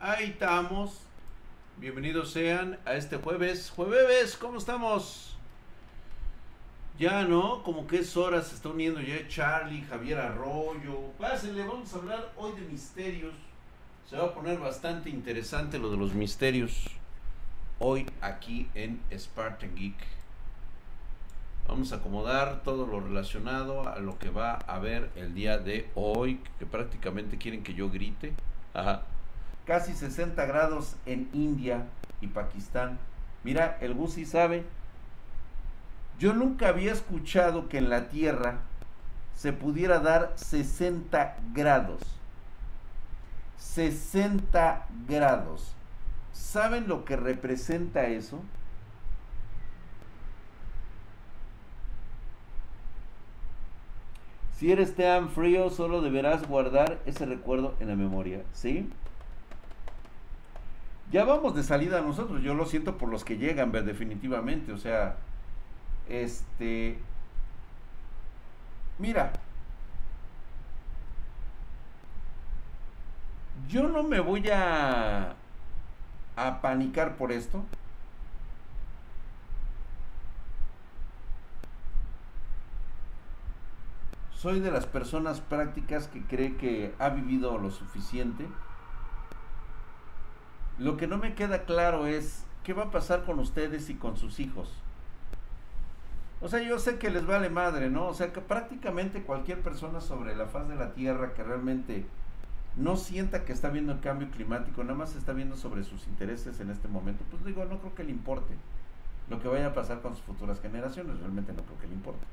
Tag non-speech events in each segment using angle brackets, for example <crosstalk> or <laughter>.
Ahí estamos. Bienvenidos sean a este jueves. Jueves, ¿cómo estamos? Ya, ¿no? Como que es hora, se está uniendo ya Charlie, Javier Arroyo. Pásenle, vamos a hablar hoy de misterios. Se va a poner bastante interesante lo de los misterios. Hoy aquí en Spartan Geek. Vamos a acomodar todo lo relacionado a lo que va a haber el día de hoy, que prácticamente quieren que yo grite. Ajá. Casi 60 grados en India y Pakistán. Mira, el Gusi sabe. Yo nunca había escuchado que en la Tierra se pudiera dar 60 grados. 60 grados. ¿Saben lo que representa eso? Si eres tan frío, solo deberás guardar ese recuerdo en la memoria, ¿sí? Ya vamos de salida nosotros, yo lo siento por los que llegan, definitivamente, o sea, este, mira, yo no me voy a, a panicar por esto, soy de las personas prácticas que cree que ha vivido lo suficiente. Lo que no me queda claro es qué va a pasar con ustedes y con sus hijos. O sea, yo sé que les vale madre, ¿no? O sea, que prácticamente cualquier persona sobre la faz de la Tierra que realmente no sienta que está viendo el cambio climático, nada más está viendo sobre sus intereses en este momento, pues digo, no creo que le importe lo que vaya a pasar con sus futuras generaciones, realmente no creo que le importe.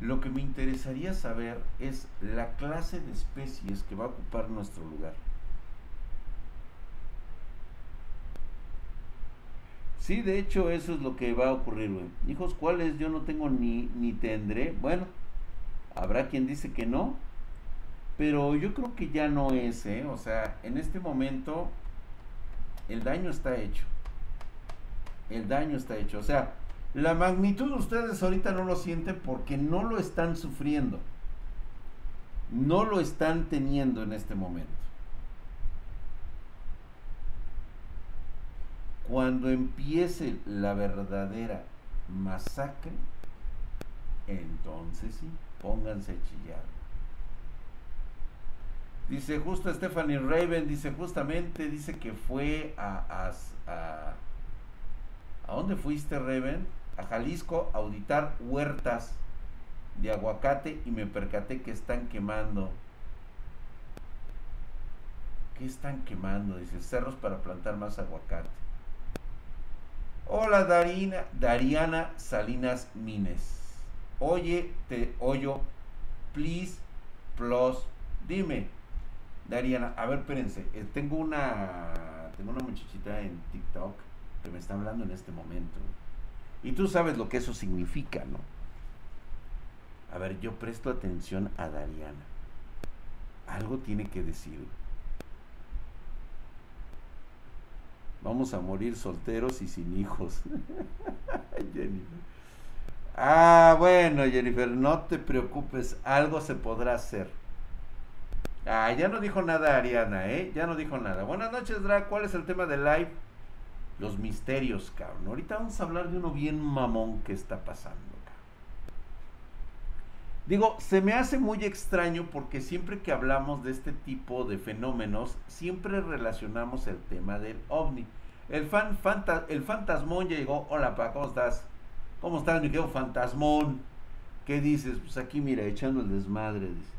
Lo que me interesaría saber es la clase de especies que va a ocupar nuestro lugar. Sí, de hecho eso es lo que va a ocurrir, güey. Hijos, ¿cuáles? Yo no tengo ni, ni tendré. Bueno, habrá quien dice que no, pero yo creo que ya no es, ¿eh? O sea, en este momento el daño está hecho. El daño está hecho. O sea, la magnitud ustedes ahorita no lo sienten porque no lo están sufriendo. No lo están teniendo en este momento. Cuando empiece la verdadera masacre, entonces sí, pónganse a chillar. Dice justo Stephanie Raven, dice justamente, dice que fue a, a, a ¿A dónde fuiste, Raven? A Jalisco auditar huertas de aguacate y me percaté que están quemando. ¿Qué están quemando? Dice, cerros para plantar más aguacate. Hola Darina, Dariana Salinas Mines. Oye, te oyo, please, plus, dime. Dariana, a ver, espérense, eh, tengo una tengo una muchachita en TikTok que me está hablando en este momento. Y tú sabes lo que eso significa, ¿no? A ver, yo presto atención a Dariana. Algo tiene que decir. Vamos a morir solteros y sin hijos. <laughs> Jennifer. Ah, bueno, Jennifer, no te preocupes, algo se podrá hacer. Ah, ya no dijo nada Ariana, ¿eh? Ya no dijo nada. Buenas noches, Dra. ¿Cuál es el tema del live? Los misterios, cabrón. Ahorita vamos a hablar de uno bien mamón que está pasando, cabrón. Digo, se me hace muy extraño porque siempre que hablamos de este tipo de fenómenos, siempre relacionamos el tema del ovni. El, fan, el fantasmón llegó. Hola, pa, ¿cómo estás? ¿Cómo estás, mi querido fantasmón? ¿Qué dices? Pues aquí, mira, echando el desmadre, dice.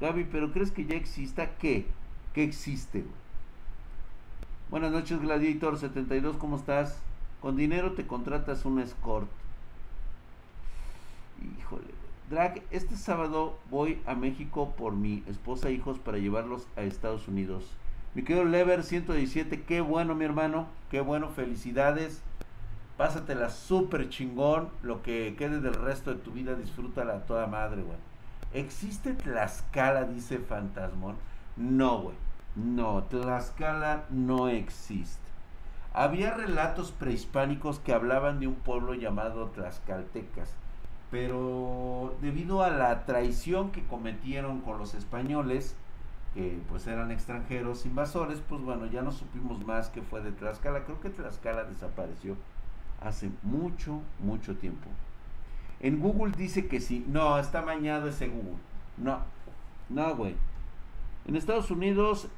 Gaby, ¿pero crees que ya exista qué? ¿Qué existe, güey? Buenas noches, Gladiator72, ¿cómo estás? Con dinero te contratas un escort. Híjole. Drag, este sábado voy a México por mi esposa e hijos para llevarlos a Estados Unidos. Mi querido Lever 117, qué bueno mi hermano, qué bueno, felicidades. Pásatela súper chingón, lo que quede del resto de tu vida, disfrútala a toda madre, güey. ¿Existe Tlaxcala, dice Fantasmón? No, güey. No, Tlaxcala no existe. Había relatos prehispánicos que hablaban de un pueblo llamado Tlaxcaltecas, pero debido a la traición que cometieron con los españoles, que pues eran extranjeros invasores, pues bueno, ya no supimos más que fue de Tlaxcala. Creo que Tlaxcala desapareció hace mucho, mucho tiempo. En Google dice que sí. No, está mañado ese Google. No, no, güey. En Estados Unidos,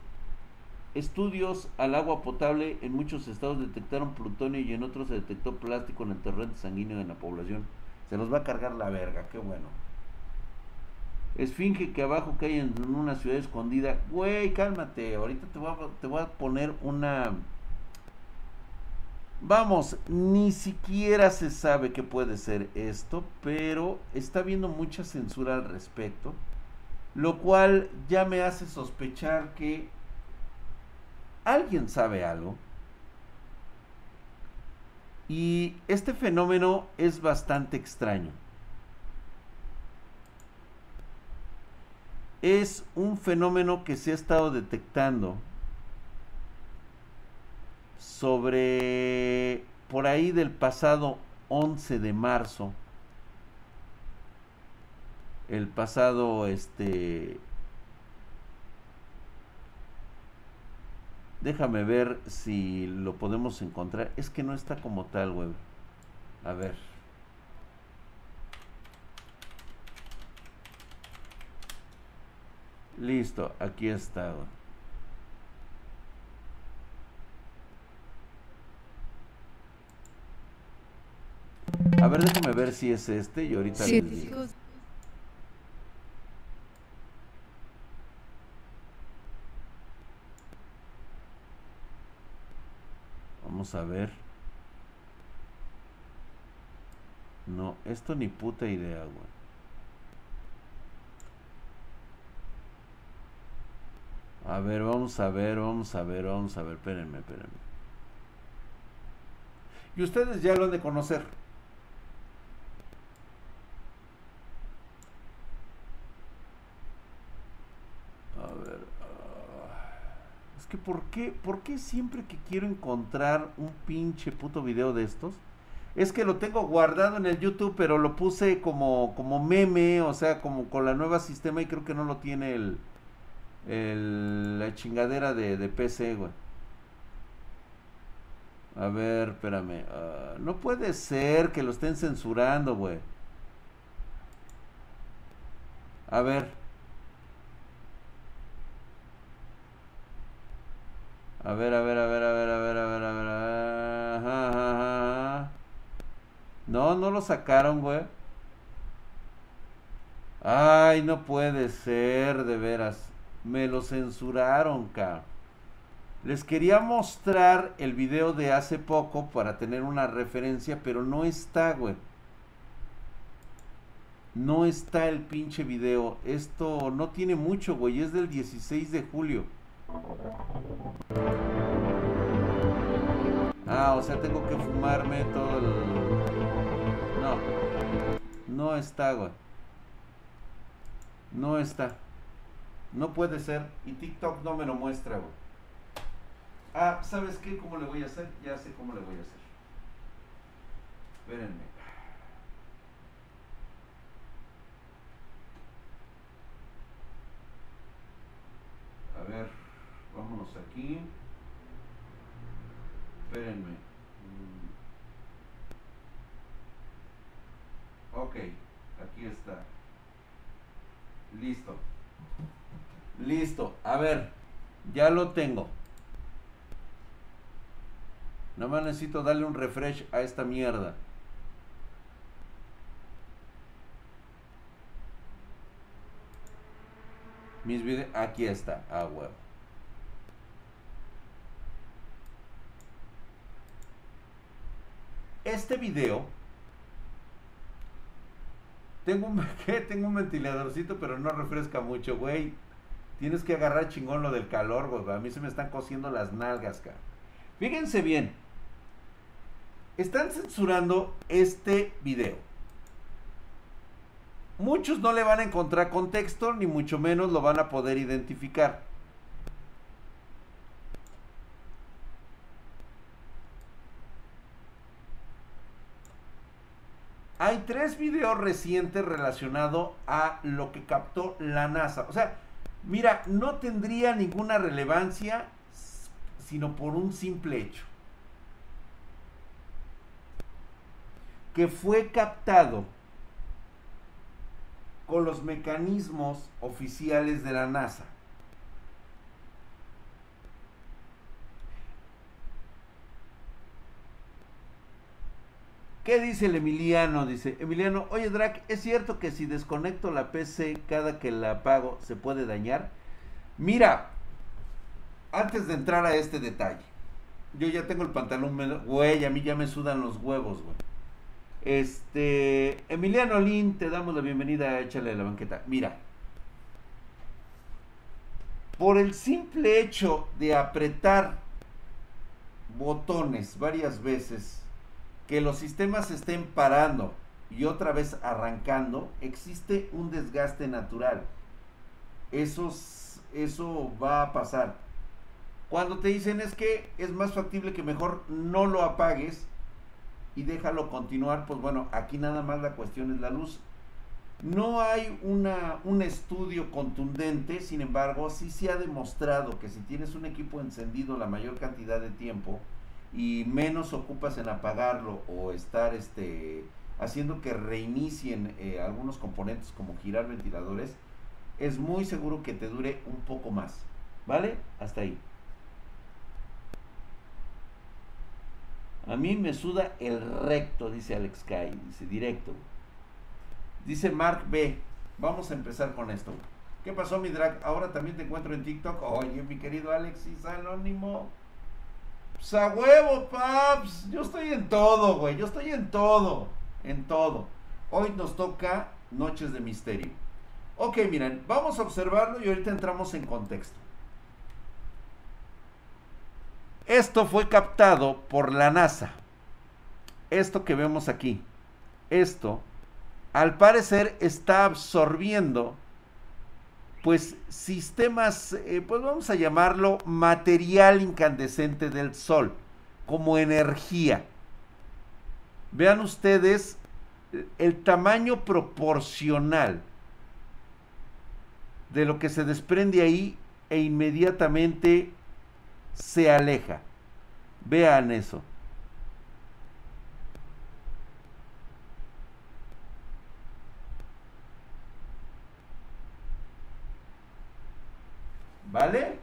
estudios al agua potable en muchos estados detectaron plutonio y en otros se detectó plástico en el torrente sanguíneo de la población. Se los va a cargar la verga, qué bueno. Esfinge que abajo que hay en una ciudad escondida. Güey, cálmate. Ahorita te voy a, te voy a poner una Vamos, ni siquiera se sabe qué puede ser esto, pero está habiendo mucha censura al respecto, lo cual ya me hace sospechar que alguien sabe algo. Y este fenómeno es bastante extraño. Es un fenómeno que se ha estado detectando sobre por ahí del pasado 11 de marzo, el pasado este déjame ver si lo podemos encontrar. Es que no está como tal web a ver. Listo aquí está A ver, déjame ver si es este y ahorita les digo. A ver. No, esto ni puta idea, güey. A ver, vamos a ver, vamos a ver, vamos a ver. Espérenme, espérenme. Y ustedes ya lo han de conocer. Que ¿por qué, ¿por qué siempre que quiero encontrar un pinche puto video de estos? Es que lo tengo guardado en el YouTube, pero lo puse como, como meme, o sea, como con la nueva sistema y creo que no lo tiene el, la chingadera de, de PC, güey. A ver, espérame. Ah, no puede ser que lo estén censurando, güey. A ver. A ver, a ver, a ver, a ver, a ver, a ver, a ver. No, no lo sacaron, güey. Ay, no puede ser, de veras. Me lo censuraron, cabrón. Les quería mostrar el video de hace poco para tener una referencia, pero no está, güey. No está el pinche video. Esto no tiene mucho, güey. Es del 16 de julio. Ah, o sea, tengo que fumarme todo el... No. No está, güey. No está. No puede ser. Y TikTok no me lo muestra, güey. Ah, ¿sabes qué? ¿Cómo le voy a hacer? Ya sé cómo le voy a hacer. Espérenme. A ver. Vámonos aquí. Espérenme. Mm. Ok, aquí está. Listo. Listo. A ver, ya lo tengo. Nada más necesito darle un refresh a esta mierda. Mis videos. Aquí está. Ah, huevo. Este video tengo un, <laughs> tengo un ventiladorcito, pero no refresca mucho, güey. Tienes que agarrar chingón lo del calor, güey. A mí se me están cosiendo las nalgas, cara. Fíjense bien. Están censurando este video. Muchos no le van a encontrar contexto, ni mucho menos lo van a poder identificar. Hay tres videos recientes relacionados a lo que captó la NASA. O sea, mira, no tendría ninguna relevancia sino por un simple hecho. Que fue captado con los mecanismos oficiales de la NASA. ¿Qué dice el Emiliano? Dice, Emiliano, oye Drac, ¿es cierto que si desconecto la PC cada que la apago se puede dañar? Mira, antes de entrar a este detalle, yo ya tengo el pantalón, güey, a mí ya me sudan los huevos, güey. Este, Emiliano Lin, te damos la bienvenida, échale la banqueta. Mira, por el simple hecho de apretar botones varias veces, que los sistemas estén parando y otra vez arrancando, existe un desgaste natural. Eso, eso va a pasar. Cuando te dicen es que es más factible que mejor no lo apagues y déjalo continuar, pues bueno, aquí nada más la cuestión es la luz. No hay una, un estudio contundente, sin embargo, sí se ha demostrado que si tienes un equipo encendido la mayor cantidad de tiempo, y menos ocupas en apagarlo o estar este, haciendo que reinicien eh, algunos componentes como girar ventiladores, es muy seguro que te dure un poco más. ¿Vale? Hasta ahí. A mí me suda el recto, dice Alex Kai, dice directo. Dice Mark B. Vamos a empezar con esto. ¿Qué pasó, mi drag? Ahora también te encuentro en TikTok. Oye, mi querido Alexis Anónimo. Pues huevo, paps. Yo estoy en todo, güey. Yo estoy en todo. En todo. Hoy nos toca Noches de Misterio. Ok, miren, vamos a observarlo y ahorita entramos en contexto. Esto fue captado por la NASA. Esto que vemos aquí. Esto, al parecer, está absorbiendo pues sistemas, eh, pues vamos a llamarlo material incandescente del Sol, como energía. Vean ustedes el tamaño proporcional de lo que se desprende ahí e inmediatamente se aleja. Vean eso. ¿Vale?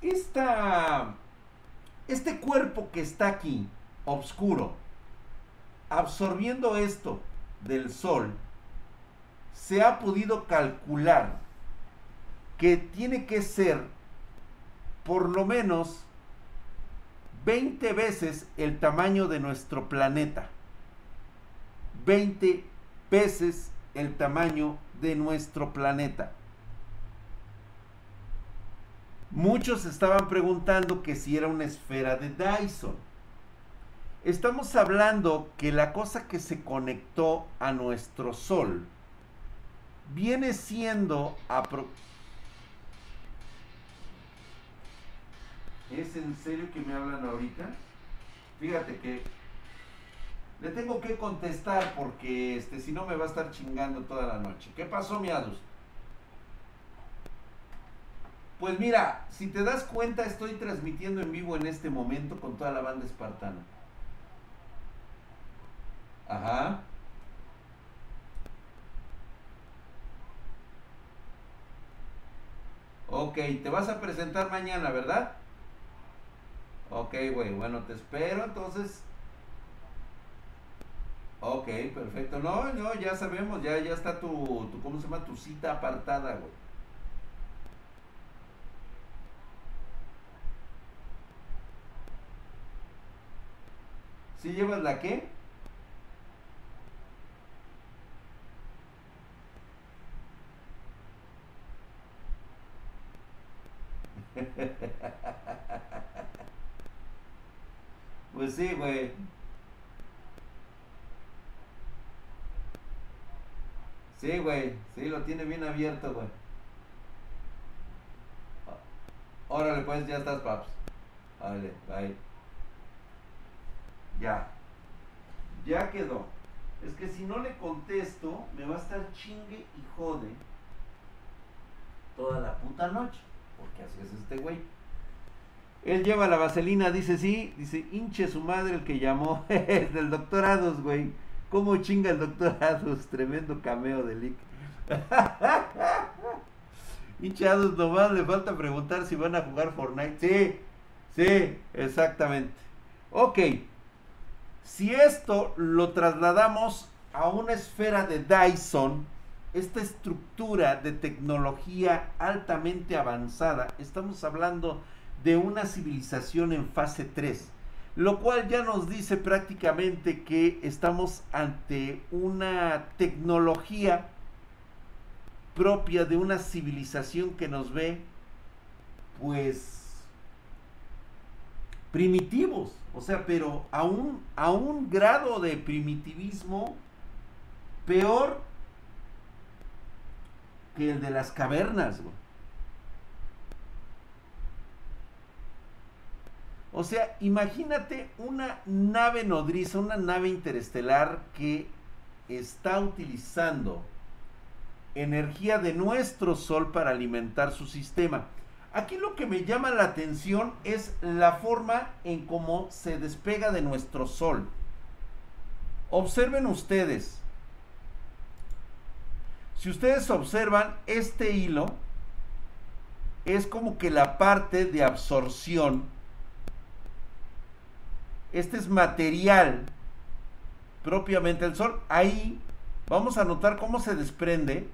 Esta, este cuerpo que está aquí, oscuro, absorbiendo esto del sol, se ha podido calcular que tiene que ser por lo menos 20 veces el tamaño de nuestro planeta. 20 veces el tamaño de nuestro planeta. Muchos estaban preguntando que si era una esfera de Dyson. Estamos hablando que la cosa que se conectó a nuestro Sol viene siendo... ¿Es en serio que me hablan ahorita? Fíjate que le tengo que contestar porque este, si no me va a estar chingando toda la noche. ¿Qué pasó, miados? Pues mira, si te das cuenta, estoy transmitiendo en vivo en este momento con toda la banda espartana. Ajá. Ok, te vas a presentar mañana, ¿verdad? Ok, güey, bueno, te espero entonces Ok, perfecto. No, no, ya sabemos, ya, ya está tu, tu, ¿cómo se llama? Tu cita apartada, güey. ¿Sí llevas la qué? <laughs> pues sí, güey. Sí, güey. Sí, lo tiene bien abierto, güey. Órale, pues, ya estás, paps. Vale, bye. Ya. Ya quedó. Es que si no le contesto, me va a estar chingue y jode toda la puta noche. Porque así es este güey. Él lleva la vaselina, dice sí, dice hinche su madre el que llamó. <laughs> es del doctor Ados, güey. ¿Cómo chinga el doctor Ados? Tremendo cameo de Lick. <laughs> hinche Ados, nomás le falta preguntar si van a jugar Fortnite. Sí, sí, exactamente. Ok. Si esto lo trasladamos a una esfera de Dyson, esta estructura de tecnología altamente avanzada, estamos hablando de una civilización en fase 3, lo cual ya nos dice prácticamente que estamos ante una tecnología propia de una civilización que nos ve pues primitivos, o sea, pero a un, a un grado de primitivismo peor que el de las cavernas. O sea, imagínate una nave nodriza, una nave interestelar que está utilizando energía de nuestro Sol para alimentar su sistema. Aquí lo que me llama la atención es la forma en cómo se despega de nuestro Sol. Observen ustedes. Si ustedes observan este hilo, es como que la parte de absorción. Este es material propiamente del Sol. Ahí vamos a notar cómo se desprende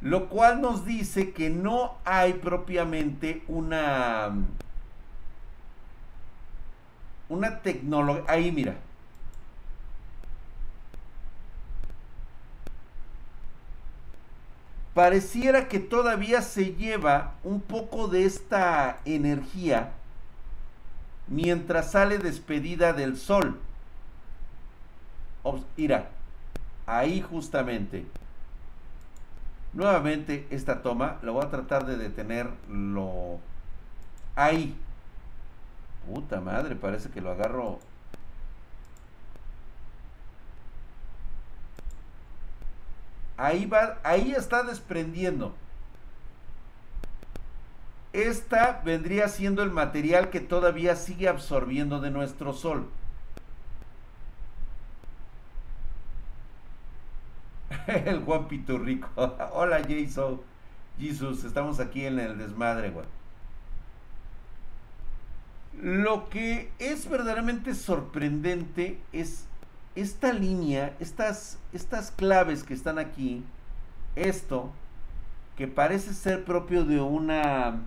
lo cual nos dice que no hay propiamente una una tecnología ahí mira pareciera que todavía se lleva un poco de esta energía mientras sale despedida del sol mira ahí justamente Nuevamente esta toma, lo voy a tratar de detenerlo ahí. Puta madre, parece que lo agarro. Ahí va, ahí está desprendiendo. Esta vendría siendo el material que todavía sigue absorbiendo de nuestro sol. <laughs> el Juan Piturrico. <laughs> Hola Jason. Jesus, estamos aquí en el desmadre, güey. Lo que es verdaderamente sorprendente es esta línea, estas, estas claves que están aquí, esto, que parece ser propio de una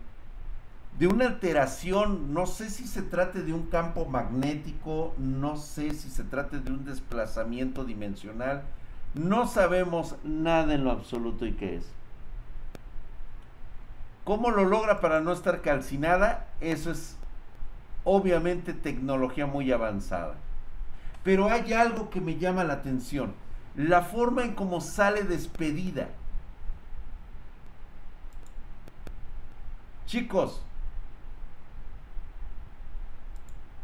de una alteración, no sé si se trate de un campo magnético, no sé si se trate de un desplazamiento dimensional, no sabemos nada en lo absoluto y qué es. ¿Cómo lo logra para no estar calcinada? Eso es obviamente tecnología muy avanzada. Pero hay algo que me llama la atención. La forma en cómo sale despedida. Chicos,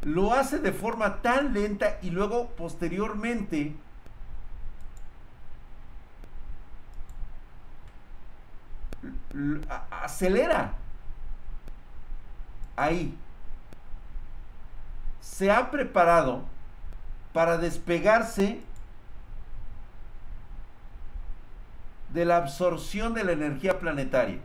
lo hace de forma tan lenta y luego posteriormente acelera. Ahí. Se ha preparado para despegarse de la absorción de la energía planetaria.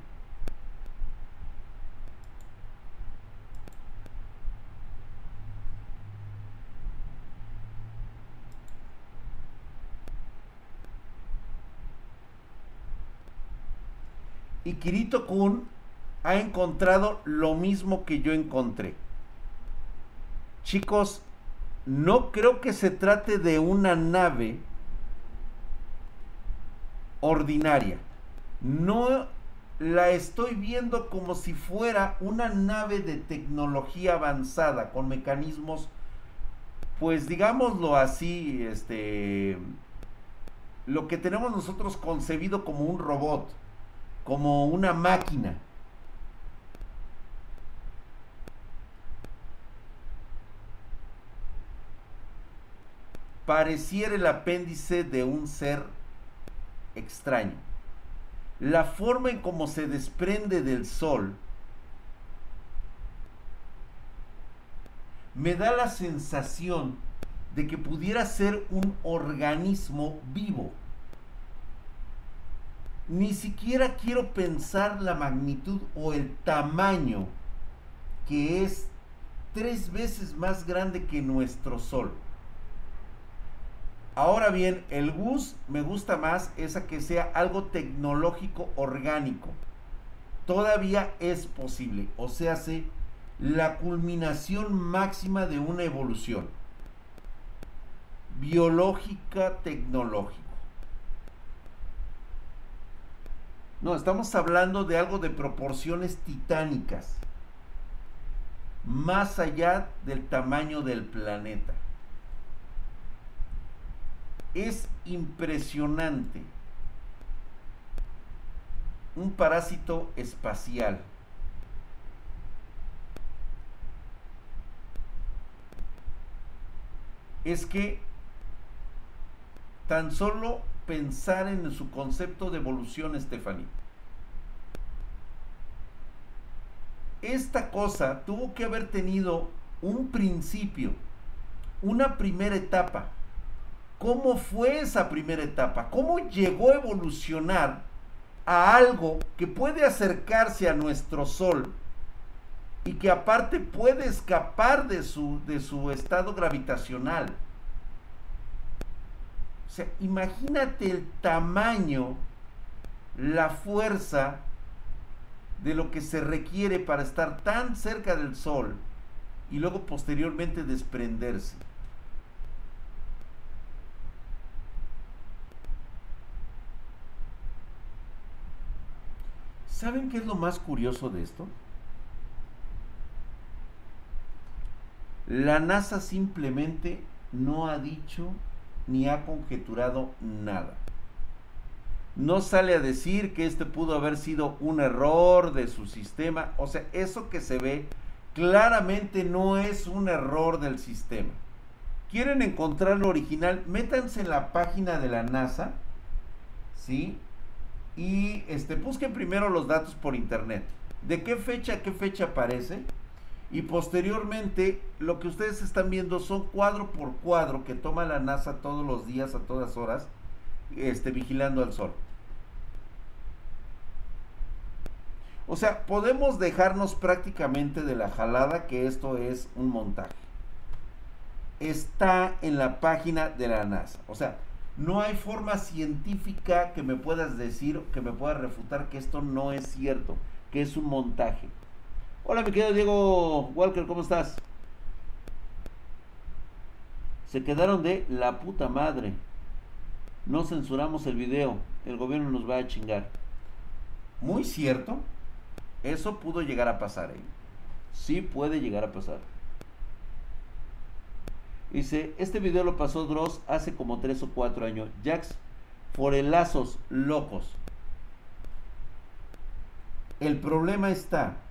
Y Kirito Kun ha encontrado lo mismo que yo encontré. Chicos, no creo que se trate de una nave ordinaria. No la estoy viendo como si fuera una nave de tecnología avanzada con mecanismos pues digámoslo así, este lo que tenemos nosotros concebido como un robot como una máquina. Pareciera el apéndice de un ser extraño. La forma en cómo se desprende del sol me da la sensación de que pudiera ser un organismo vivo. Ni siquiera quiero pensar la magnitud o el tamaño que es tres veces más grande que nuestro Sol. Ahora bien, el GUS me gusta más esa que sea algo tecnológico orgánico. Todavía es posible, o sea, se la culminación máxima de una evolución biológica tecnológico. No, estamos hablando de algo de proporciones titánicas, más allá del tamaño del planeta. Es impresionante. Un parásito espacial es que tan solo pensar en su concepto de evolución, Stephanie. Esta cosa tuvo que haber tenido un principio, una primera etapa. ¿Cómo fue esa primera etapa? ¿Cómo llegó a evolucionar a algo que puede acercarse a nuestro Sol y que aparte puede escapar de su, de su estado gravitacional. O sea, imagínate el tamaño, la fuerza de lo que se requiere para estar tan cerca del Sol y luego posteriormente desprenderse. ¿Saben qué es lo más curioso de esto? La NASA simplemente no ha dicho ni ha conjeturado nada. No sale a decir que este pudo haber sido un error de su sistema. O sea, eso que se ve claramente no es un error del sistema. ¿Quieren encontrar lo original? Métanse en la página de la NASA, ¿sí? Y este, busquen primero los datos por internet. ¿De qué fecha qué fecha aparece? Y posteriormente, lo que ustedes están viendo son cuadro por cuadro que toma la NASA todos los días, a todas horas, este, vigilando al Sol. O sea, podemos dejarnos prácticamente de la jalada que esto es un montaje. Está en la página de la NASA. O sea, no hay forma científica que me puedas decir, que me pueda refutar que esto no es cierto, que es un montaje. Hola, mi querido Diego Walker, ¿cómo estás? Se quedaron de la puta madre. No censuramos el video. El gobierno nos va a chingar. Muy cierto. Eso pudo llegar a pasar. ¿eh? Sí puede llegar a pasar. Dice, este video lo pasó Dross hace como 3 o 4 años. Jax, forelazos locos. El problema está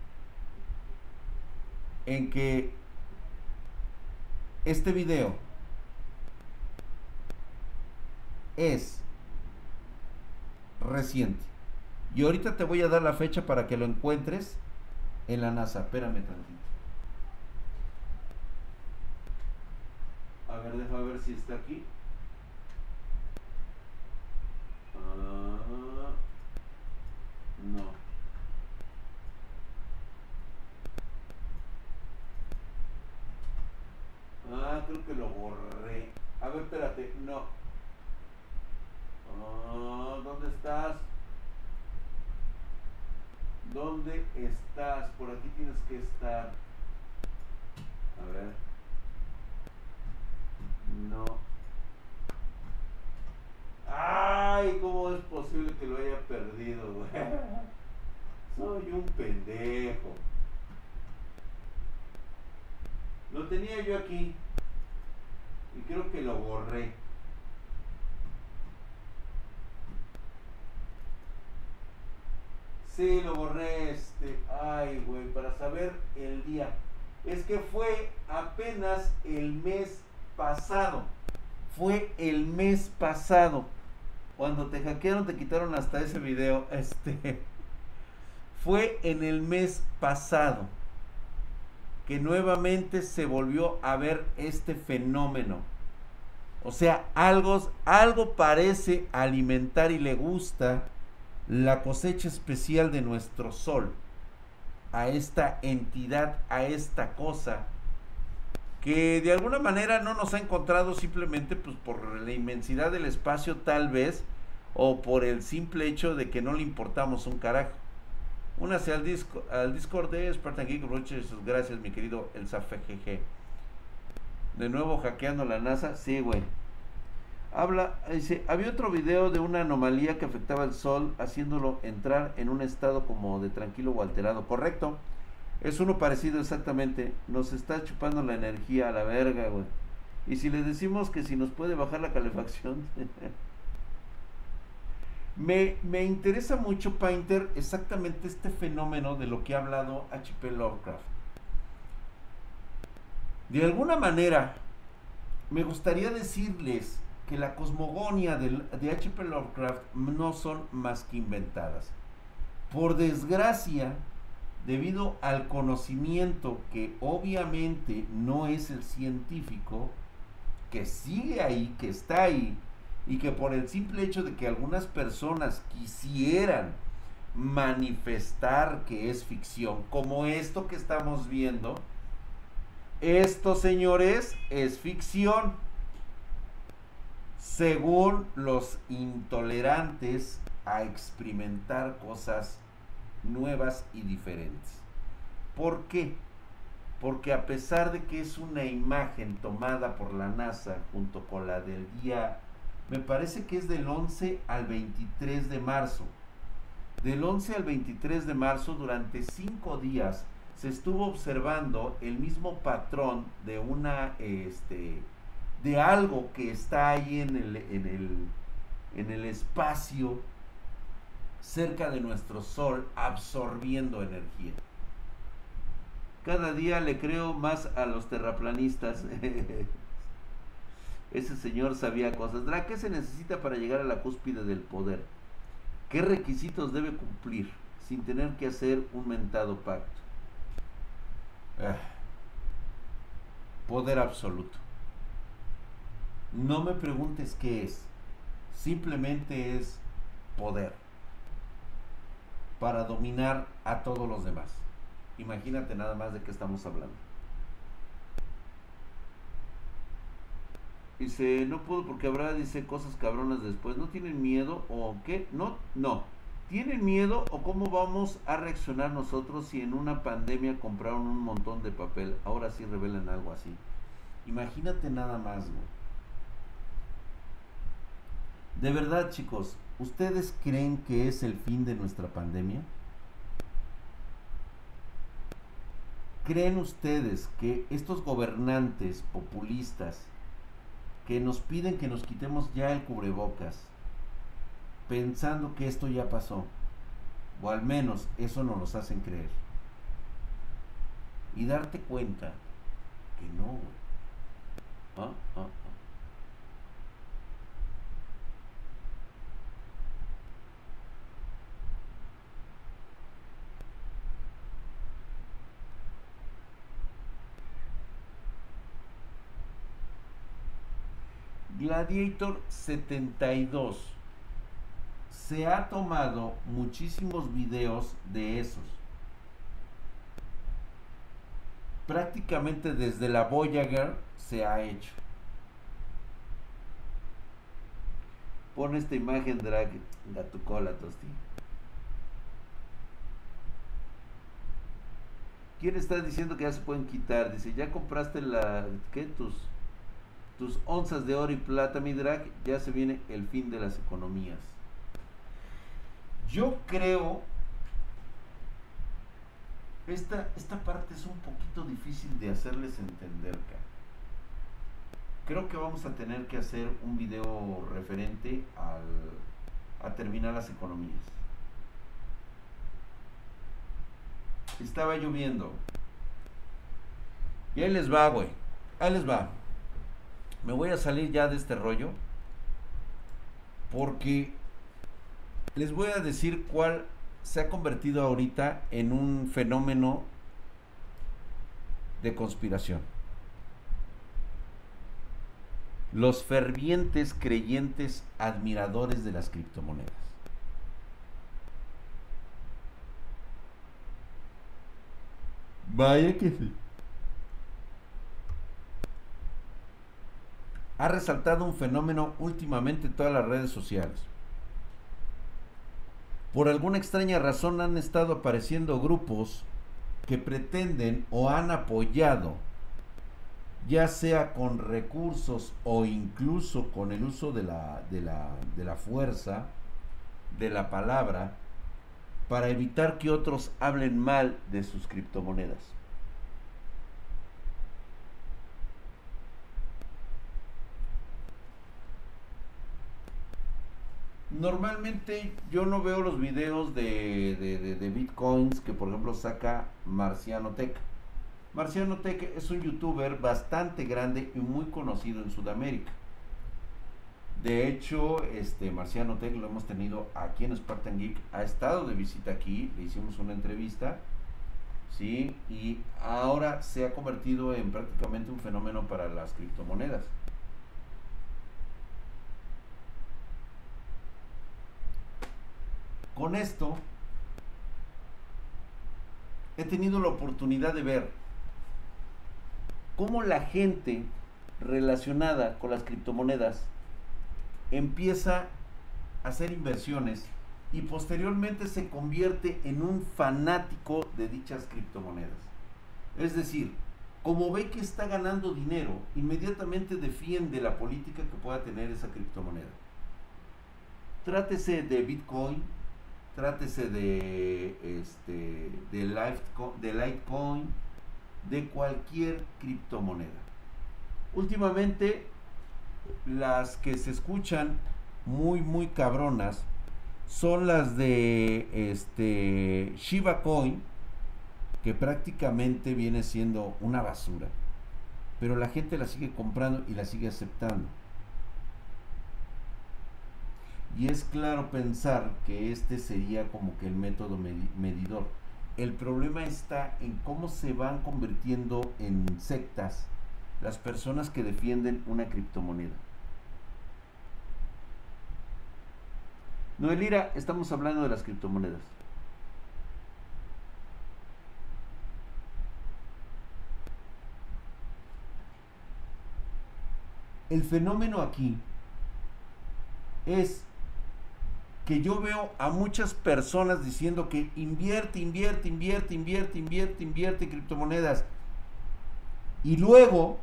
en que este video es reciente. Y ahorita te voy a dar la fecha para que lo encuentres en la NASA. Espérame tantito. A ver, déjame ver si está aquí. Ah, no. Ah, creo que lo borré. A ver, espérate, no. Ah, ¿Dónde estás? ¿Dónde estás? Por aquí tienes que estar. A ver. No. Ay, ¿cómo es posible que lo haya perdido, güey? <laughs> Soy un pendejo. Lo tenía yo aquí. Y creo que lo borré. Sí, lo borré, este, ay, güey, para saber el día. Es que fue apenas el mes pasado. fue el mes pasado. Cuando te hackearon, te quitaron hasta ese video. <laughs> Este fue en el mes pasado que nuevamente se volvió a ver este fenómeno. O sea, algo, algo parece alimentar y le gusta la cosecha especial de nuestro sol a esta entidad, a esta cosa que de alguna manera no nos ha encontrado simplemente pues por la inmensidad del espacio tal vez o por el simple hecho de que no le importamos un carajo. Únase al, disco, al Discord de Spartan Geek Gracias, mi querido El GG. De nuevo hackeando la NASA. Sí, güey. Habla, dice, había otro video de una anomalía que afectaba al Sol, haciéndolo entrar en un estado como de tranquilo o alterado. Correcto. Es uno parecido exactamente. Nos está chupando la energía a la verga, güey. Y si le decimos que si nos puede bajar la calefacción. <laughs> me, me interesa mucho, Painter, exactamente este fenómeno de lo que ha hablado H.P. Lovecraft. De alguna manera, me gustaría decirles que la cosmogonia de H.P. Lovecraft no son más que inventadas. Por desgracia, debido al conocimiento que obviamente no es el científico, que sigue ahí, que está ahí, y que por el simple hecho de que algunas personas quisieran manifestar que es ficción, como esto que estamos viendo, esto señores es ficción según los intolerantes a experimentar cosas nuevas y diferentes. ¿Por qué? Porque a pesar de que es una imagen tomada por la NASA junto con la del día, me parece que es del 11 al 23 de marzo. Del 11 al 23 de marzo, durante cinco días, se estuvo observando el mismo patrón de una, este, de algo que está ahí en el, en el, en el espacio cerca de nuestro sol absorbiendo energía. Cada día le creo más a los terraplanistas. <laughs> Ese señor sabía cosas. ¿qué se necesita para llegar a la cúspide del poder? ¿Qué requisitos debe cumplir sin tener que hacer un mentado pacto? Ah. Poder absoluto. No me preguntes qué es. Simplemente es poder para dominar a todos los demás. Imagínate nada más de qué estamos hablando. Dice, no puedo porque habrá, dice, cosas cabronas después. ¿No tienen miedo o qué? No, no. ¿Tienen miedo o cómo vamos a reaccionar nosotros si en una pandemia compraron un montón de papel? Ahora sí revelan algo así. Imagínate nada más, De verdad, chicos, ¿Ustedes creen que es el fin de nuestra pandemia? ¿Creen ustedes que estos gobernantes populistas que nos piden que nos quitemos ya el cubrebocas, pensando que esto ya pasó, o al menos eso nos los hacen creer, y darte cuenta que no, ¿Ah? ¿Ah? Gladiator 72. Se ha tomado muchísimos videos de esos. Prácticamente desde la Voyager se ha hecho. Pon esta imagen, drag, da tu cola, Tosti. ¿Quién está diciendo que ya se pueden quitar? Dice, ¿ya compraste la... ¿Qué? Tus tus onzas de oro y plata, mi drag, ya se viene el fin de las economías. Yo creo, esta, esta parte es un poquito difícil de hacerles entender, Creo que vamos a tener que hacer un video referente al, a terminar las economías. Estaba lloviendo. Y ahí les va, güey. Ahí les va. Me voy a salir ya de este rollo porque les voy a decir cuál se ha convertido ahorita en un fenómeno de conspiración. Los fervientes creyentes admiradores de las criptomonedas. Vaya que sí. Ha resaltado un fenómeno últimamente en todas las redes sociales. Por alguna extraña razón han estado apareciendo grupos que pretenden o han apoyado, ya sea con recursos o incluso con el uso de la, de la, de la fuerza, de la palabra, para evitar que otros hablen mal de sus criptomonedas. Normalmente yo no veo los videos de, de, bitcoins que por ejemplo saca Marciano Tech. Marciano Tech es un youtuber bastante grande y muy conocido en Sudamérica. De hecho, este Marciano Tech lo hemos tenido aquí en Spartan Geek. Ha estado de visita aquí, le hicimos una entrevista. ¿sí? Y ahora se ha convertido en prácticamente un fenómeno para las criptomonedas. Con esto, he tenido la oportunidad de ver cómo la gente relacionada con las criptomonedas empieza a hacer inversiones y posteriormente se convierte en un fanático de dichas criptomonedas. Es decir, como ve que está ganando dinero, inmediatamente defiende la política que pueda tener esa criptomoneda. Trátese de Bitcoin, trátese de, este, de, de Litecoin, de cualquier criptomoneda. Últimamente las que se escuchan muy, muy cabronas son las de este Shiba Coin, que prácticamente viene siendo una basura. Pero la gente la sigue comprando y la sigue aceptando. Y es claro pensar que este sería como que el método medidor. El problema está en cómo se van convirtiendo en sectas las personas que defienden una criptomoneda. Noelira, estamos hablando de las criptomonedas. El fenómeno aquí es que yo veo a muchas personas diciendo que invierte, invierte, invierte, invierte, invierte, invierte criptomonedas. Y luego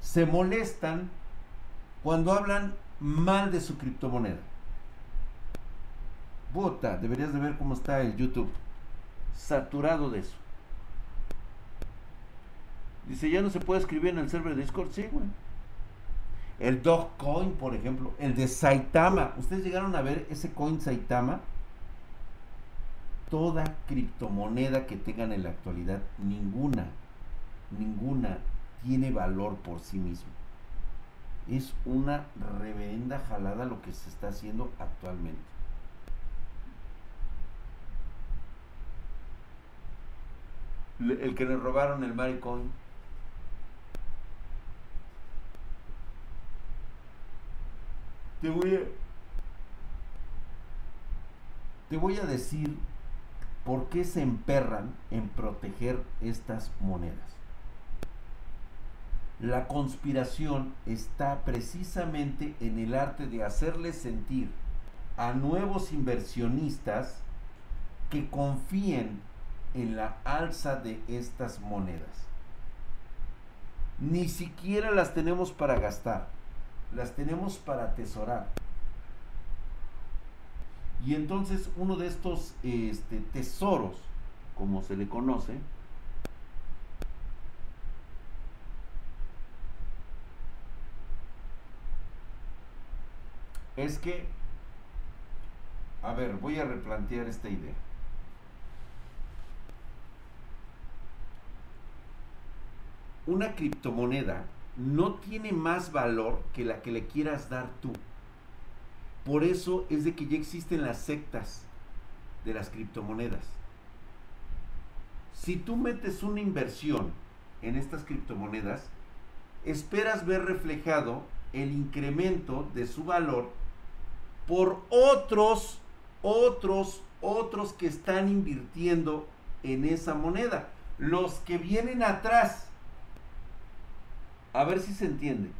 se molestan cuando hablan mal de su criptomoneda. Bota, deberías de ver cómo está el YouTube. Saturado de eso. Dice, ya no se puede escribir en el server de Discord. Sí, güey. El Dogecoin, por ejemplo. El de Saitama. ¿Ustedes llegaron a ver ese coin Saitama? Toda criptomoneda que tengan en la actualidad, ninguna, ninguna tiene valor por sí mismo. Es una reverenda jalada lo que se está haciendo actualmente. El que le robaron el Maricoin. Te voy a. Te voy a decir por qué se emperran en proteger estas monedas. La conspiración está precisamente en el arte de hacerle sentir a nuevos inversionistas que confíen en la alza de estas monedas. Ni siquiera las tenemos para gastar, las tenemos para atesorar. Y entonces uno de estos este, tesoros, como se le conoce, es que, a ver, voy a replantear esta idea. una criptomoneda no tiene más valor que la que le quieras dar tú. Por eso es de que ya existen las sectas de las criptomonedas. Si tú metes una inversión en estas criptomonedas, esperas ver reflejado el incremento de su valor por otros, otros, otros que están invirtiendo en esa moneda. Los que vienen atrás. A ver si se entiende.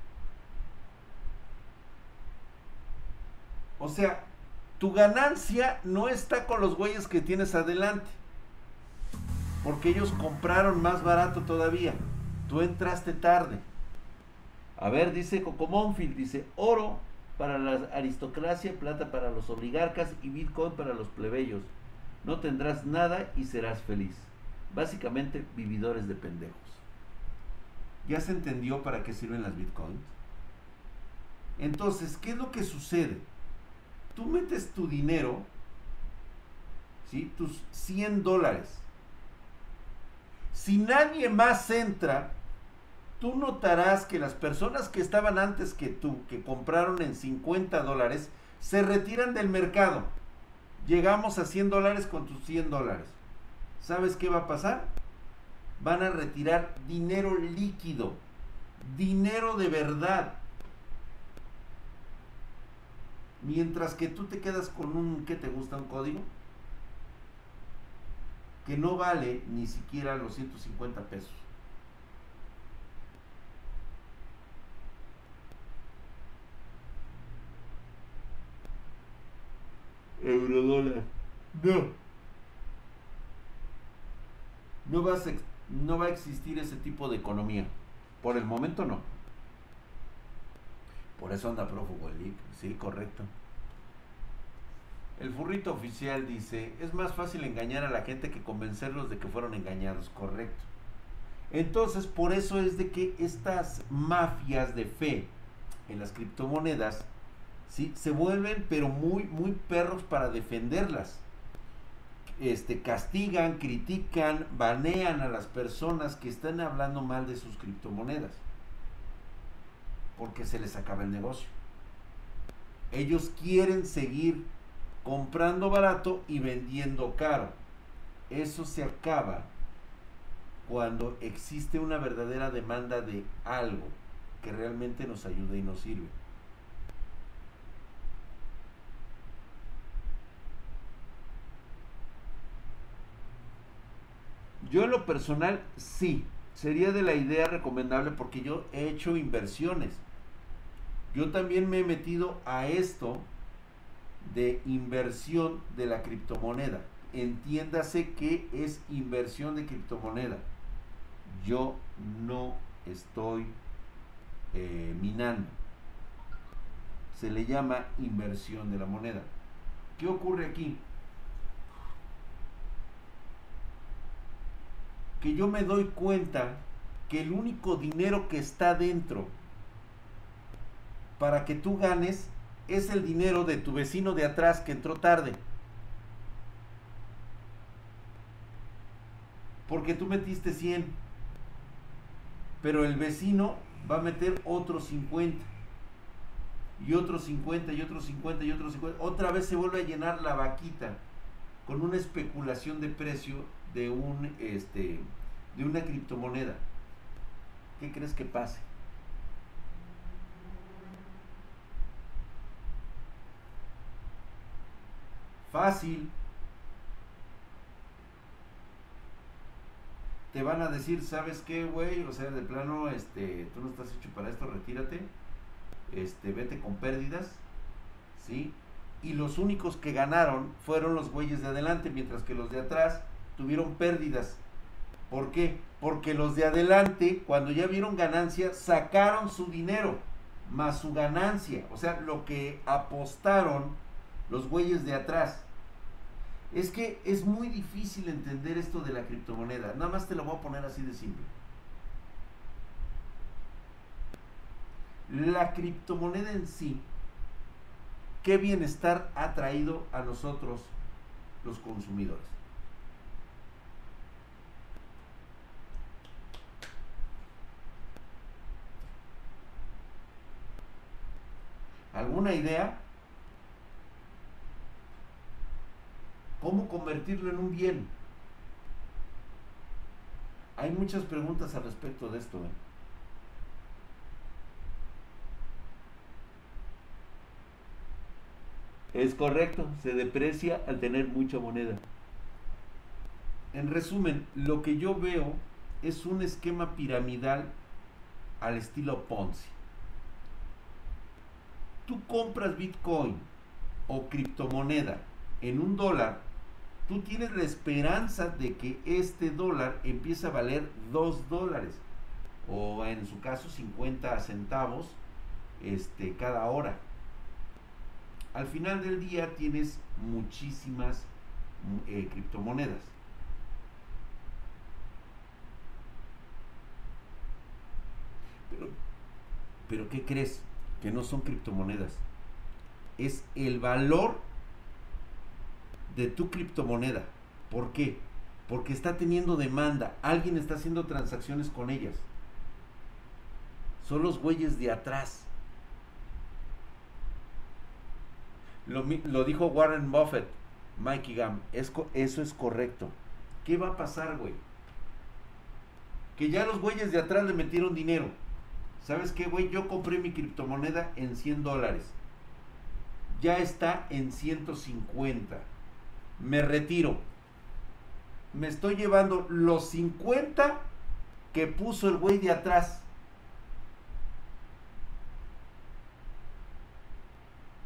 O sea, tu ganancia no está con los güeyes que tienes adelante. Porque ellos compraron más barato todavía. Tú entraste tarde. A ver, dice Cocomónfil, dice oro para la aristocracia, plata para los oligarcas y Bitcoin para los plebeyos. No tendrás nada y serás feliz. Básicamente, vividores de pendejos. ¿Ya se entendió para qué sirven las Bitcoins? Entonces, ¿qué es lo que sucede? Tú metes tu dinero, ¿sí? tus 100 dólares. Si nadie más entra, tú notarás que las personas que estaban antes que tú, que compraron en 50 dólares, se retiran del mercado. Llegamos a 100 dólares con tus 100 dólares. ¿Sabes qué va a pasar? Van a retirar dinero líquido, dinero de verdad. Mientras que tú te quedas con un, ¿qué te gusta? Un código que no vale ni siquiera los 150 pesos. eurodólar. No. No va, a, no va a existir ese tipo de economía. Por el momento no. Por eso anda prófugo el Sí, correcto. El furrito oficial dice, es más fácil engañar a la gente que convencerlos de que fueron engañados. Correcto. Entonces, por eso es de que estas mafias de fe en las criptomonedas ¿sí? Se vuelven pero muy, muy perros para defenderlas. Este, castigan, critican, banean a las personas que están hablando mal de sus criptomonedas. Porque se les acaba el negocio. Ellos quieren seguir comprando barato y vendiendo caro. Eso se acaba cuando existe una verdadera demanda de algo que realmente nos ayude y nos sirve. Yo en lo personal sí, sería de la idea recomendable porque yo he hecho inversiones. Yo también me he metido a esto de inversión de la criptomoneda. Entiéndase que es inversión de criptomoneda. Yo no estoy eh, minando. Se le llama inversión de la moneda. ¿Qué ocurre aquí? Que yo me doy cuenta que el único dinero que está dentro para que tú ganes es el dinero de tu vecino de atrás que entró tarde. Porque tú metiste 100, pero el vecino va a meter otros 50 y otros 50 y otros 50 y otros 50. Otra vez se vuelve a llenar la vaquita con una especulación de precio de un este de una criptomoneda. ¿Qué crees que pase? Fácil. Te van a decir, ¿sabes qué, güey? O sea, de plano, este, tú no estás hecho para esto, retírate. Este, vete con pérdidas. ¿Sí? Y los únicos que ganaron fueron los güeyes de adelante, mientras que los de atrás tuvieron pérdidas. ¿Por qué? Porque los de adelante, cuando ya vieron ganancia, sacaron su dinero más su ganancia. O sea, lo que apostaron los güeyes de atrás. Es que es muy difícil entender esto de la criptomoneda. Nada más te lo voy a poner así de simple. La criptomoneda en sí, ¿qué bienestar ha traído a nosotros los consumidores? ¿Alguna idea? ¿Cómo convertirlo en un bien? Hay muchas preguntas al respecto de esto. ¿eh? Es correcto, se deprecia al tener mucha moneda. En resumen, lo que yo veo es un esquema piramidal al estilo Ponzi. Tú compras Bitcoin o criptomoneda en un dólar, tú tienes la esperanza de que este dólar empiece a valer 2 dólares o en su caso 50 centavos este, cada hora. Al final del día tienes muchísimas eh, criptomonedas. Pero, pero ¿qué crees? Que no son criptomonedas. Es el valor de tu criptomoneda. ¿Por qué? Porque está teniendo demanda. Alguien está haciendo transacciones con ellas. Son los güeyes de atrás. Lo, lo dijo Warren Buffett, Mikey Gam. eso es correcto. ¿Qué va a pasar, güey? Que ya los güeyes de atrás le metieron dinero. ¿Sabes qué, güey? Yo compré mi criptomoneda en 100 dólares. Ya está en 150 me retiro. Me estoy llevando los 50 que puso el güey de atrás.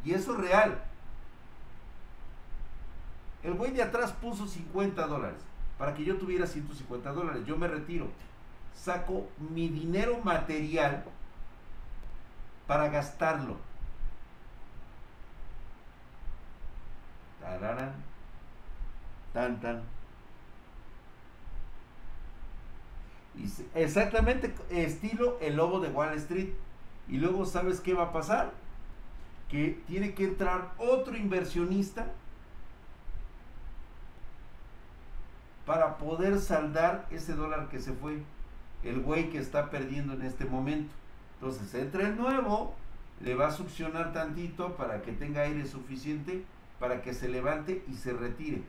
Y eso es real. El güey de atrás puso 50 dólares para que yo tuviera 150 dólares. Yo me retiro. Saco mi dinero material para gastarlo. Tararán. Tan, tan. Y exactamente estilo el lobo de Wall Street. Y luego, ¿sabes qué va a pasar? Que tiene que entrar otro inversionista para poder saldar ese dólar que se fue. El güey que está perdiendo en este momento. Entonces entra el nuevo, le va a succionar tantito para que tenga aire suficiente para que se levante y se retire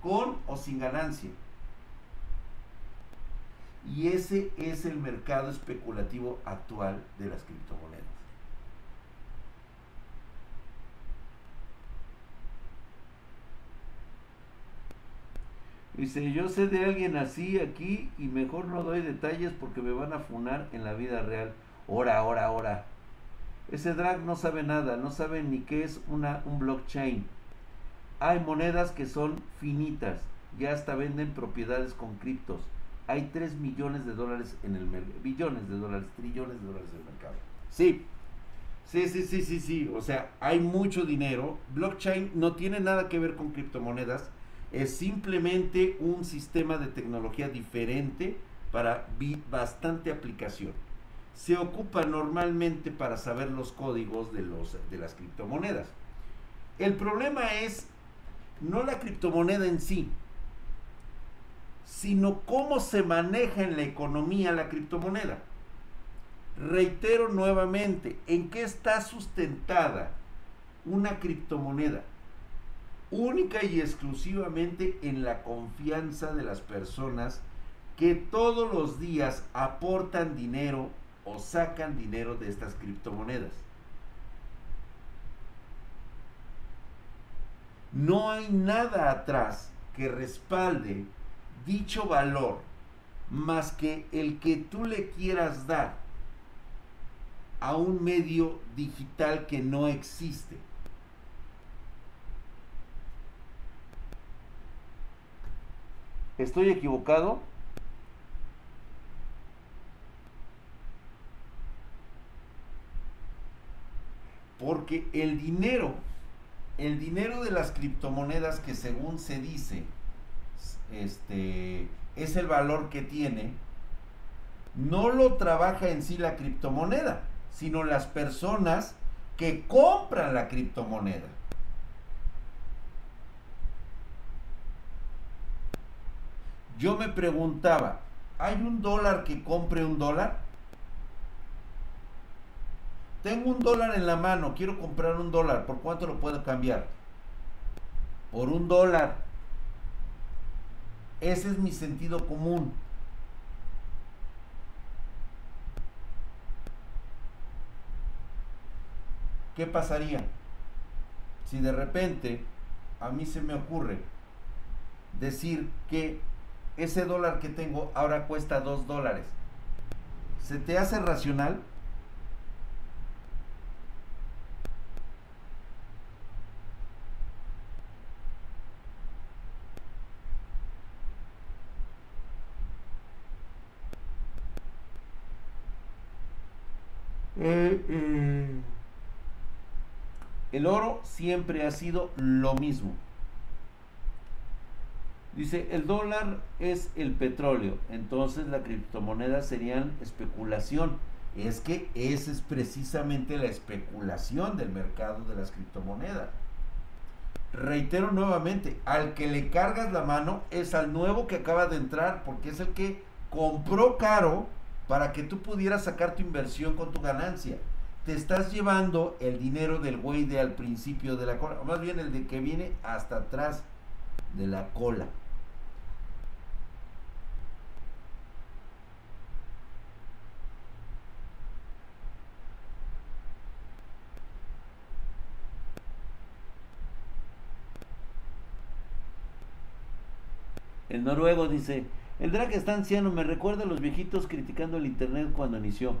con o sin ganancia. Y ese es el mercado especulativo actual de las criptomonedas. Dice, yo sé de alguien así aquí y mejor no doy detalles porque me van a funar en la vida real. Ora, ora, ora. Ese drag no sabe nada, no sabe ni qué es una, un blockchain hay monedas que son finitas, ya hasta venden propiedades con criptos. Hay 3 millones de dólares en el mercado, billones de dólares, trillones de dólares en el mercado. Sí, sí, sí, sí, sí, sí. O sea, hay mucho dinero. Blockchain no tiene nada que ver con criptomonedas. Es simplemente un sistema de tecnología diferente para bastante aplicación. Se ocupa normalmente para saber los códigos de, los, de las criptomonedas. El problema es no la criptomoneda en sí, sino cómo se maneja en la economía la criptomoneda. Reitero nuevamente, ¿en qué está sustentada una criptomoneda? Única y exclusivamente en la confianza de las personas que todos los días aportan dinero o sacan dinero de estas criptomonedas. No hay nada atrás que respalde dicho valor más que el que tú le quieras dar a un medio digital que no existe. ¿Estoy equivocado? Porque el dinero el dinero de las criptomonedas que según se dice este, es el valor que tiene, no lo trabaja en sí la criptomoneda, sino las personas que compran la criptomoneda. Yo me preguntaba, ¿hay un dólar que compre un dólar? tengo un dólar en la mano, quiero comprar un dólar, ¿por cuánto lo puedo cambiar? Por un dólar. Ese es mi sentido común. ¿Qué pasaría si de repente a mí se me ocurre decir que ese dólar que tengo ahora cuesta dos dólares? ¿Se te hace racional? Eh, eh, el oro siempre ha sido lo mismo. Dice, el dólar es el petróleo, entonces la criptomoneda serían especulación. Es que esa es precisamente la especulación del mercado de las criptomonedas. Reitero nuevamente, al que le cargas la mano es al nuevo que acaba de entrar, porque es el que compró caro para que tú pudieras sacar tu inversión con tu ganancia. Te estás llevando el dinero del güey de al principio de la cola, o más bien el de que viene hasta atrás de la cola. El noruego dice, el drag está anciano, me recuerda a los viejitos criticando el internet cuando inició.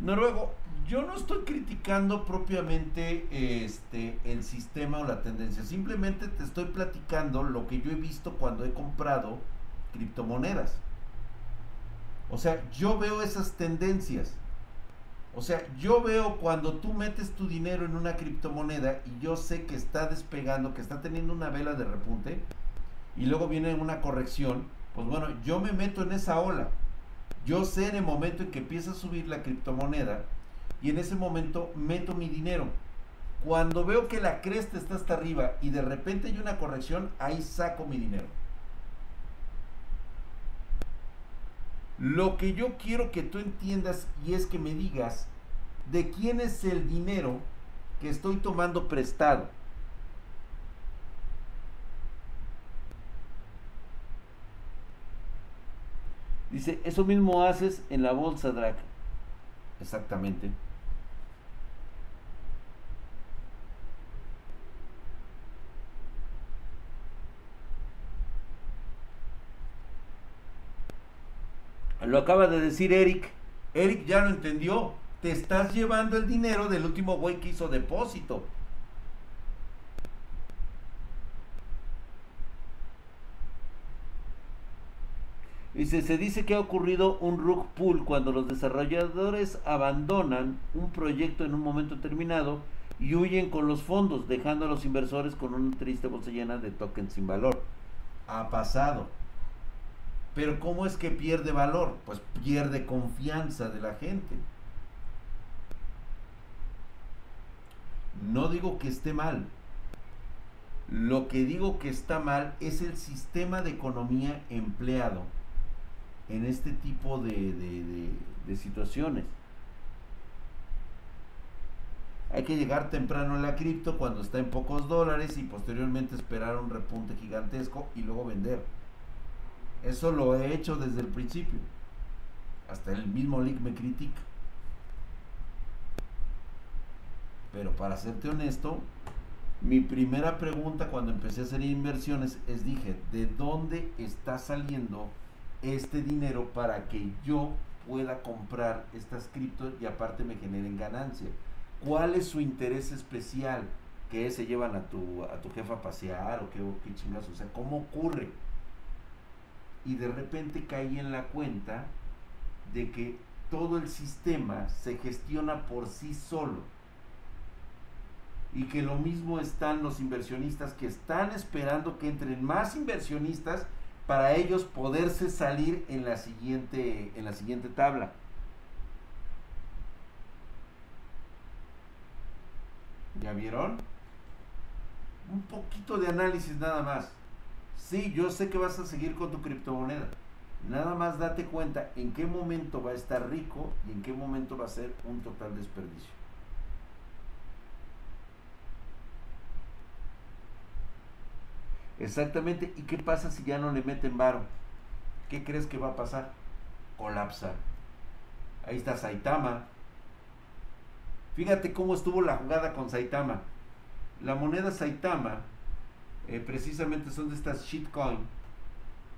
Noruego, yo no estoy criticando propiamente este el sistema o la tendencia, simplemente te estoy platicando lo que yo he visto cuando he comprado criptomonedas. O sea, yo veo esas tendencias. O sea, yo veo cuando tú metes tu dinero en una criptomoneda y yo sé que está despegando, que está teniendo una vela de repunte, y luego viene una corrección, pues bueno, yo me meto en esa ola. Yo sé en el momento en que empieza a subir la criptomoneda y en ese momento meto mi dinero. Cuando veo que la cresta está hasta arriba y de repente hay una corrección, ahí saco mi dinero. Lo que yo quiero que tú entiendas y es que me digas de quién es el dinero que estoy tomando prestado. Dice, eso mismo haces en la bolsa, Drac. Exactamente. Lo acaba de decir Eric. Eric ya lo entendió. Te estás llevando el dinero del último güey que hizo depósito. Dice, se dice que ha ocurrido un rug pull cuando los desarrolladores abandonan un proyecto en un momento determinado y huyen con los fondos, dejando a los inversores con una triste bolsa llena de tokens sin valor. Ha pasado. Pero ¿cómo es que pierde valor? Pues pierde confianza de la gente. No digo que esté mal. Lo que digo que está mal es el sistema de economía empleado en este tipo de, situaciones. Hay que llegar temprano en la cripto cuando está en pocos dólares y posteriormente esperar un repunte gigantesco y luego vender. Eso lo he hecho desde el principio. Hasta el mismo link me critica. Pero para serte honesto, mi primera pregunta cuando empecé a hacer inversiones es dije, ¿de dónde está saliendo este dinero para que yo pueda comprar estas criptos y aparte me generen ganancia. ¿Cuál es su interés especial? ¿Que se llevan a tu, a tu jefa a pasear o qué, qué chingas? O sea, ¿cómo ocurre? Y de repente caí en la cuenta de que todo el sistema se gestiona por sí solo. Y que lo mismo están los inversionistas que están esperando que entren más inversionistas para ellos poderse salir en la siguiente, en la siguiente tabla. ¿Ya vieron? Un poquito de análisis nada más. Sí, yo sé que vas a seguir con tu criptomoneda. Nada más date cuenta en qué momento va a estar rico y en qué momento va a ser un total desperdicio. Exactamente. ¿Y qué pasa si ya no le meten varo? ¿Qué crees que va a pasar? Colapsa. Ahí está Saitama. Fíjate cómo estuvo la jugada con Saitama. La moneda Saitama, eh, precisamente son de estas shitcoin.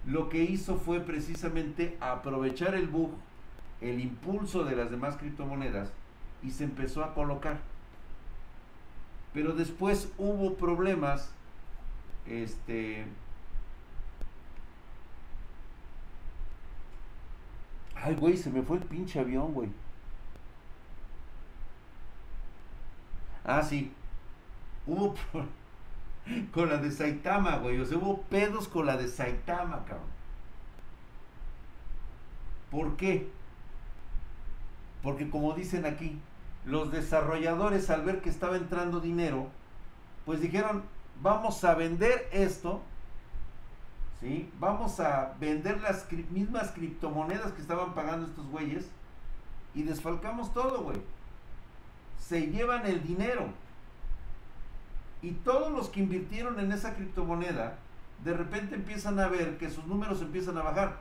Lo que hizo fue precisamente aprovechar el bug, el impulso de las demás criptomonedas y se empezó a colocar. Pero después hubo problemas este. Ay, güey, se me fue el pinche avión, güey. Ah, sí. Hubo <laughs> con la de Saitama, güey. O sea, hubo pedos con la de Saitama, cabrón. ¿Por qué? Porque como dicen aquí, los desarrolladores al ver que estaba entrando dinero, pues dijeron, vamos a vender esto, ¿sí? Vamos a vender las mismas criptomonedas que estaban pagando estos güeyes y desfalcamos todo, güey. Se llevan el dinero. Y todos los que invirtieron en esa criptomoneda, de repente empiezan a ver que sus números empiezan a bajar.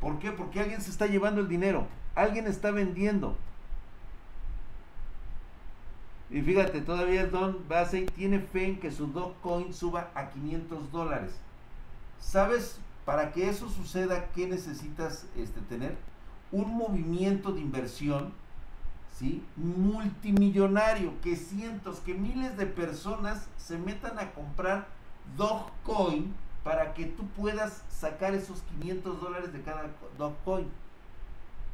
¿Por qué? Porque alguien se está llevando el dinero. Alguien está vendiendo. Y fíjate, todavía Don Basey tiene fe en que su Dogecoin suba a 500 dólares. ¿Sabes para que eso suceda qué necesitas este, tener? Un movimiento de inversión ¿sí? multimillonario, que cientos, que miles de personas se metan a comprar Dogecoin para que tú puedas sacar esos 500 dólares de cada Dogecoin.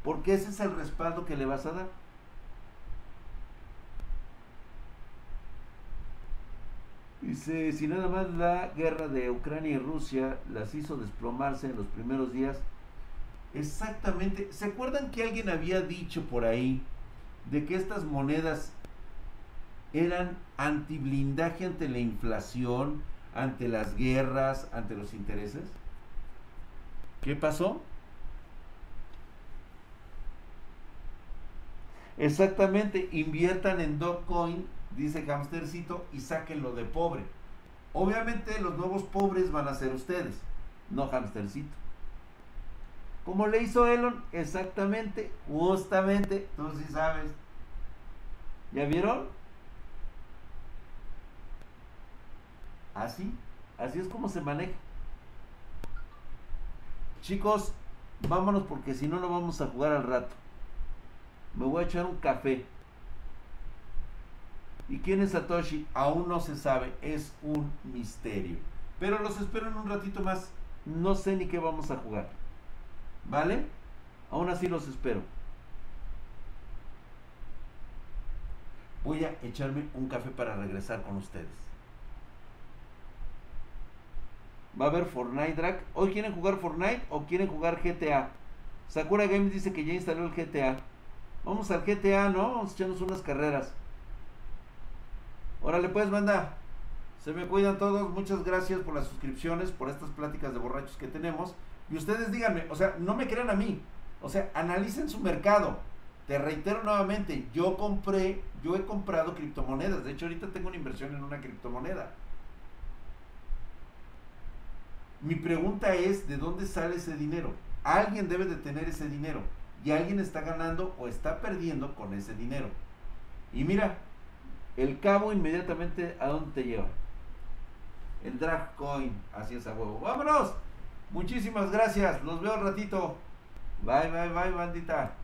Porque ese es el respaldo que le vas a dar. Dice, si nada más la guerra de Ucrania y Rusia las hizo desplomarse en los primeros días. Exactamente. ¿Se acuerdan que alguien había dicho por ahí de que estas monedas eran antiblindaje ante la inflación, ante las guerras, ante los intereses? ¿Qué pasó? Exactamente, inviertan en Dogecoin dice Hamstercito, y sáquenlo de pobre. Obviamente los nuevos pobres van a ser ustedes, no Hamstercito. Como le hizo Elon, exactamente, justamente, tú sí sabes. ¿Ya vieron? Así, así es como se maneja. Chicos, vámonos porque si no, no vamos a jugar al rato. Me voy a echar un café. ¿Y quién es Satoshi? Aún no se sabe, es un misterio. Pero los espero en un ratito más. No sé ni qué vamos a jugar. ¿Vale? Aún así los espero. Voy a echarme un café para regresar con ustedes. Va a haber Fortnite Drag. ¿Hoy quieren jugar Fortnite o quieren jugar GTA? Sakura Games dice que ya instaló el GTA. Vamos al GTA, ¿no? Vamos a echarnos unas carreras. Órale pues, banda. Se me cuidan todos. Muchas gracias por las suscripciones, por estas pláticas de borrachos que tenemos. Y ustedes díganme, o sea, no me crean a mí. O sea, analicen su mercado. Te reitero nuevamente, yo compré, yo he comprado criptomonedas. De hecho, ahorita tengo una inversión en una criptomoneda. Mi pregunta es, ¿de dónde sale ese dinero? Alguien debe de tener ese dinero. Y alguien está ganando o está perdiendo con ese dinero. Y mira, el cabo inmediatamente a dónde te lleva. El drag coin, así es a huevo. ¡Vámonos! Muchísimas gracias, los veo al ratito. Bye, bye, bye, bandita.